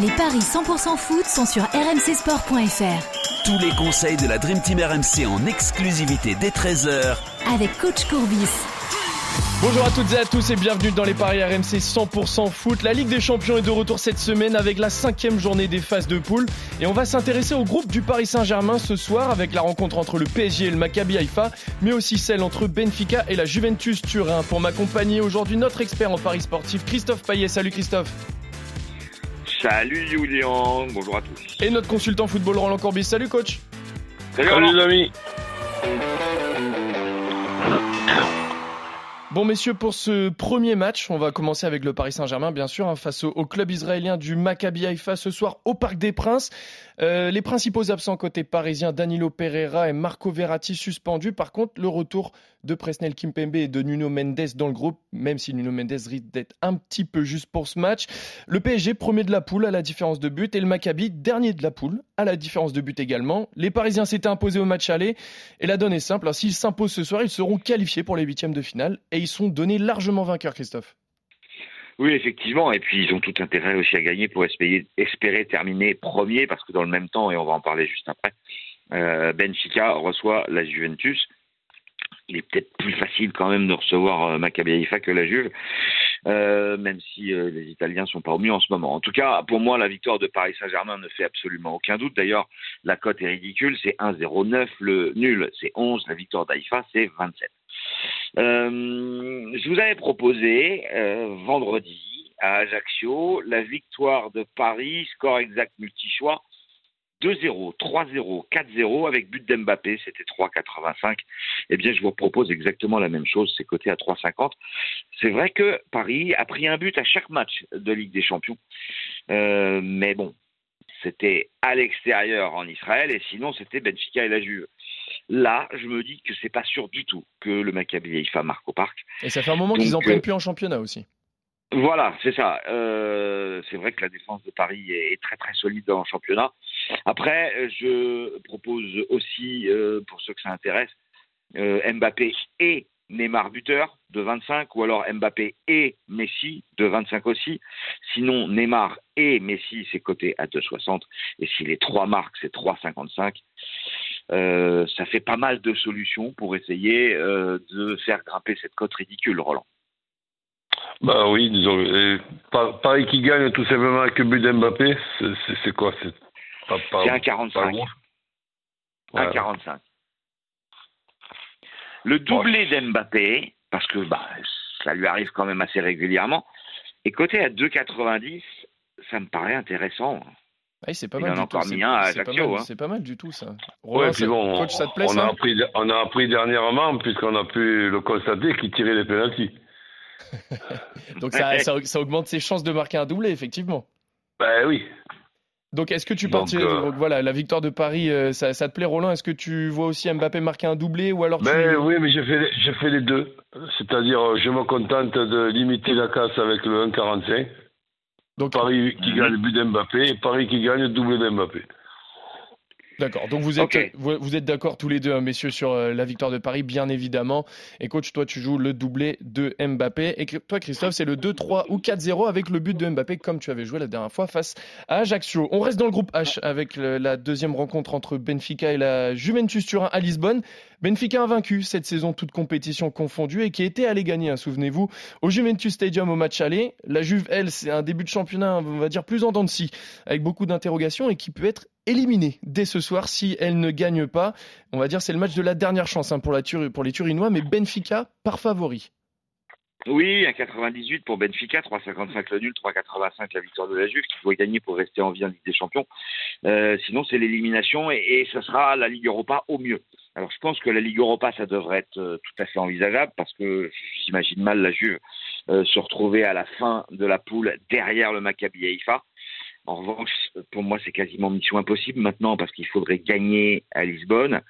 Les paris 100% foot sont sur rmcsport.fr. Tous les conseils de la Dream Team RMC en exclusivité dès 13h avec coach Courbis. Bonjour à toutes et à tous et bienvenue dans les paris RMC 100% foot. La Ligue des Champions est de retour cette semaine avec la cinquième journée des phases de poule et on va s'intéresser au groupe du Paris Saint-Germain ce soir avec la rencontre entre le PSG et le Maccabi Haïfa, mais aussi celle entre Benfica et la Juventus Turin. Pour m'accompagner aujourd'hui notre expert en paris sportif Christophe Payet. Salut Christophe. Salut Julien, bonjour à tous. Et notre consultant football Roland Corbis. Salut coach. Salut, Salut les amis. Bon messieurs, pour ce premier match, on va commencer avec le Paris Saint-Germain, bien sûr, hein, face au, club israélien du Maccabi Haïfa ce soir au Parc des Princes. Euh, les principaux absents côté parisien, Danilo Pereira et Marco Verratti suspendus. Par contre, le retour de Presnel Kimpembe et de Nuno Mendes dans le groupe, même si Nuno Mendes risque d'être un petit peu juste pour ce match. Le PSG premier de la poule à la différence de but et le Maccabi dernier de la poule à la différence de but également. Les Parisiens s'étaient imposés au match aller et la donne est simple. S'ils s'imposent ce soir, ils seront qualifiés pour les huitièmes de finale ils sont donnés largement vainqueurs, Christophe. Oui, effectivement. Et puis, ils ont tout intérêt aussi à gagner pour espérer, terminer premier, parce que dans le même temps, et on va en parler juste après, euh, Benfica reçoit la Juventus. Il est peut-être plus facile quand même de recevoir euh, Maccabi Haifa que la Juve, euh, même si euh, les Italiens sont pas au mieux en ce moment. En tout cas, pour moi, la victoire de Paris Saint-Germain ne fait absolument aucun doute. D'ailleurs, la cote est ridicule, c'est 1,09. Le nul, c'est 11. La victoire d'Haïfa, c'est 27. Euh, je vous avais proposé euh, vendredi à Ajaccio la victoire de Paris, score exact multi-choix, 2-0, 3-0, 4-0 avec but d'Mbappé, c'était 3,85. Eh bien, je vous propose exactement la même chose, c'est coté à 3,50. C'est vrai que Paris a pris un but à chaque match de Ligue des Champions. Euh, mais bon, c'était à l'extérieur en Israël et sinon c'était Benfica et la Juve. Là, je me dis que c'est pas sûr du tout que le Maccabi Haïfa marque au parc. Et ça fait un moment qu'ils en prennent euh, plus en championnat aussi. Voilà, c'est ça. Euh, c'est vrai que la défense de Paris est, très très solide dans le championnat. Après, je propose aussi, euh, pour ceux que ça intéresse, Mbappé et Neymar buteur de 25 ou alors Mbappé et Messi de 25 aussi. Sinon, Neymar et Messi, c'est coté à 2,60. Et si les trois marques, c'est 3,55. Euh, ça fait pas mal de solutions pour essayer euh, de faire grimper cette cote ridicule, Roland. Bah oui, disons. Paris qui gagne tout simplement avec le but d'Mbappé, c'est quoi C'est un 45. Un 45. Le doublé d'Mbappé, parce que bah, ça lui arrive quand même assez régulièrement, est coté à 2,90, ça me paraît intéressant. C'est pas mal. En a encore mis un à Ajaccio. Hein. C'est pas mal du tout, ça. ouais, puis bon, coach, ça te plaît, on, a appris, on a appris dernièrement, puisqu'on a pu le constater, qu'il tirait les pénalties. Donc ça, ça, augmente ses chances de marquer un doublé, effectivement. Ben oui. Donc est-ce que tu partirais euh, donc, voilà la victoire de Paris euh, ça, ça, te plaît Roland? Est-ce que tu vois aussi Mbappé marquer un doublé ou alors ben, oui mais j'ai fait j'ai fait les deux c'est-à-dire je me contente de limiter la casse avec le 1,45 donc, Paris qui gagne le but d'Mbappé et Paris qui gagne le doublé d'Mbappé. D'accord. Donc vous êtes, vous, êtes d'accord tous les deux, hein, messieurs, sur euh, la victoire de Paris, bien évidemment. Et coach, toi, tu joues le doublé de Mbappé. Et toi, Christophe, c'est le 2-3 ou 4-0 avec le but de Mbappé, comme tu avais joué la dernière fois face à Ajaccio. On reste dans le groupe H avec la deuxième rencontre entre Benfica et la Juventus Turin à Lisbonne. Benfica a vaincu cette saison, toute compétition confondue, et qui était allé gagner, hein, souvenez-vous, au Juventus Stadium au match aller. La Juve, elle, c'est un début de championnat, on va dire, plus en dents de scie, avec beaucoup d'interrogations et qui peut être éliminée dès ce soir si elle ne gagne pas. On va dire c'est le match de la dernière chance hein, pour, les Turinois, mais Benfica par favori. Oui, un 98 pour Benfica, 3,55 le nul, 3,85 la victoire de la Juve, qu'il faut gagner pour rester en vie en Ligue des Champions. Euh, sinon, c'est l'élimination et, et ce sera la Ligue Europa au mieux. Alors, je pense que la Ligue Europa, ça devrait être euh, tout à fait envisageable parce que j'imagine mal la Juve euh, se retrouver à la fin de la poule derrière le Maccabi Haïfa. En revanche, pour moi, c'est quasiment mission impossible maintenant parce qu'il faudrait gagner à Lisbonne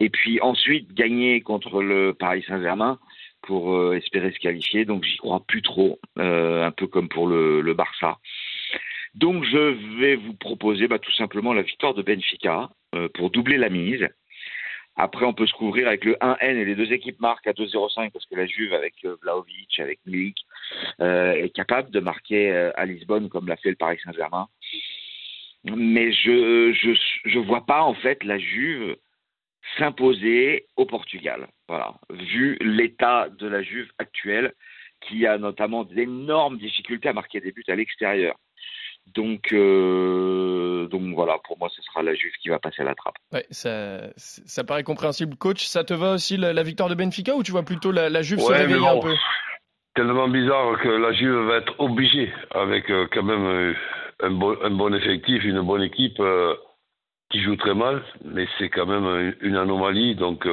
et puis ensuite gagner contre le Paris Saint-Germain pour euh, espérer se qualifier. Donc, j'y crois plus trop, euh, un peu comme pour le, Barça. Donc, je vais vous proposer bah, tout simplement la victoire de Benfica euh, pour doubler la mise Après, on peut se couvrir avec le 1N et les deux équipes marquent à 2-0-5 parce que la Juve avec euh, Vlaovic, avec Milik, euh, est capable de marquer euh, à Lisbonne comme l'a fait le Paris Saint-Germain. Mais je, je je vois pas en fait la Juve s'imposer au Portugal. Voilà, vu l'état de la Juve actuelle, qui a notamment d'énormes difficultés à marquer des buts à l'extérieur. Donc, donc voilà, pour moi, ce sera la Juve qui va passer à la trappe. Ouais, ça, ça paraît compréhensible. Coach, ça te va aussi la, victoire de Benfica ou tu vois plutôt la, Juve se réveiller un peu? Tellement bizarre que la Juve va être obligée, avec euh, quand même euh, un, bon, un, bon, effectif, une bonne équipe qui joue très mal, mais c'est quand même une, anomalie. Donc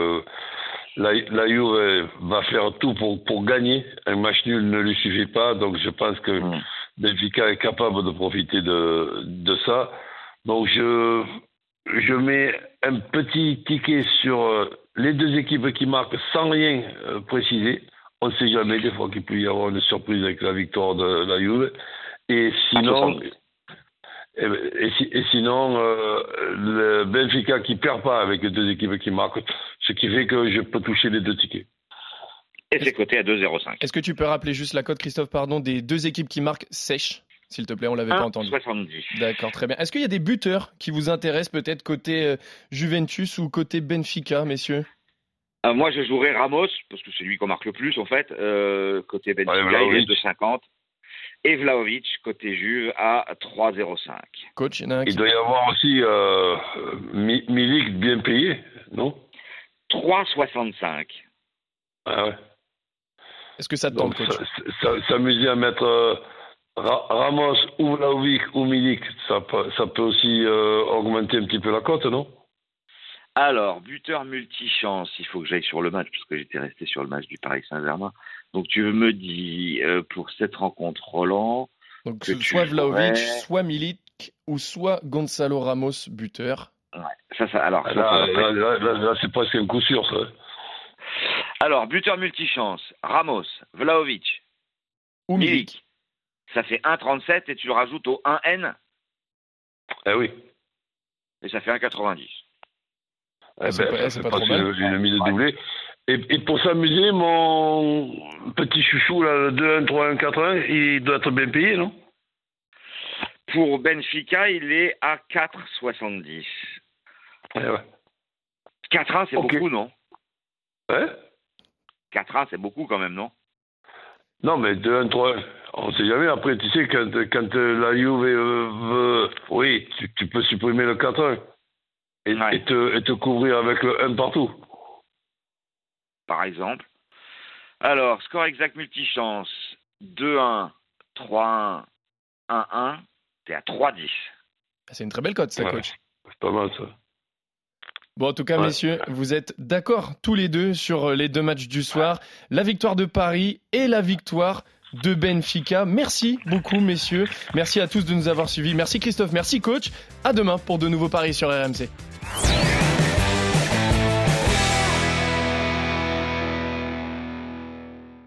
la, la, Juve va faire tout pour, pour gagner. Un match nul ne lui suffit pas, donc je pense que. Hmm. Benfica est capable de profiter de, de ça. Donc je, je mets un petit ticket sur euh, les deux équipes qui marquent sans rien euh, préciser. On ne sait jamais, des fois qu'il peut y avoir une surprise avec la victoire de la Juve. Et sinon, et, sinon euh, le Benfica qui perd pas avec les deux équipes qui marquent, ce qui fait que je peux toucher les deux tickets et c'est coté à 2,05. Est-ce que tu peux rappeler juste la cote, Christophe, pardon, des deux équipes qui marquent sèche s'il te plaît, on l'avait pas entendu. 70. D'accord, très bien. Est-ce qu'il y a des buteurs qui vous intéressent peut-être côté euh, Juventus ou côté Benfica, messieurs? Euh, Moi, je jouerais Ramos, parce que c'est lui qu'on marque le plus, en fait. Euh, côté Benfica, il est de 50. Et Vlaovic, côté Juve, à 3,05. Coach, il, il doit y avoir aussi Milik bien payé, non? 3,65. Ah ouais. Est-ce que ça te tente, coach? S'amuser à mettre Ramos ou Vlaovic ou Milik, ça peut, ça peut aussi euh, augmenter un petit peu la cote, non? Alors, buteur multichance, il faut que j'aille sur le match, parce que j'étais resté sur le match du Paris Saint-Germain. Donc tu me dis, euh, pour cette rencontre, Roland... Donc soit Vlaovic, soit Milik, ou soit Gonzalo Ramos, buteur. Ouais, ça, ça, alors, là, là, là c'est presque un coup sûr, ça. Alors, buteur multichance, Ramos, Vlaovic, ou Milik. Ça fait 1,37 et tu le rajoutes au 1N Eh oui. Et ça fait 1,90. Eh c'est ben, pas, trop mal. Une mise de doublé. Et, et, pour s'amuser, mon petit chouchou, là, le 2, 1, 3, 1, 4, 1, il doit être bien payé, non? Pour Benfica, il est à 4,70. Eh ouais. 4-1, c'est beaucoup, non? Ouais 4 c'est beaucoup quand même, non? Non, mais 2, 1, 3, on ne sait jamais. Après, tu sais, quand, quand euh, la Juve veut. Oui, tu, peux supprimer le 4 et, et, te, et te couvrir avec le 1 partout. Par exemple. Alors, score exact multichance 2-1, 3-1, 1-1, t'es à 3-10. C'est une très belle cote, ça, coach. C'est pas mal, ça. Bon, en tout cas, messieurs, vous êtes d'accord tous les deux sur euh, les deux matchs du soir, la victoire de Paris et la victoire de Benfica. Merci beaucoup, messieurs. Merci à tous de nous avoir suivis. Merci Christophe, merci coach. À demain pour de nouveaux paris sur RMC.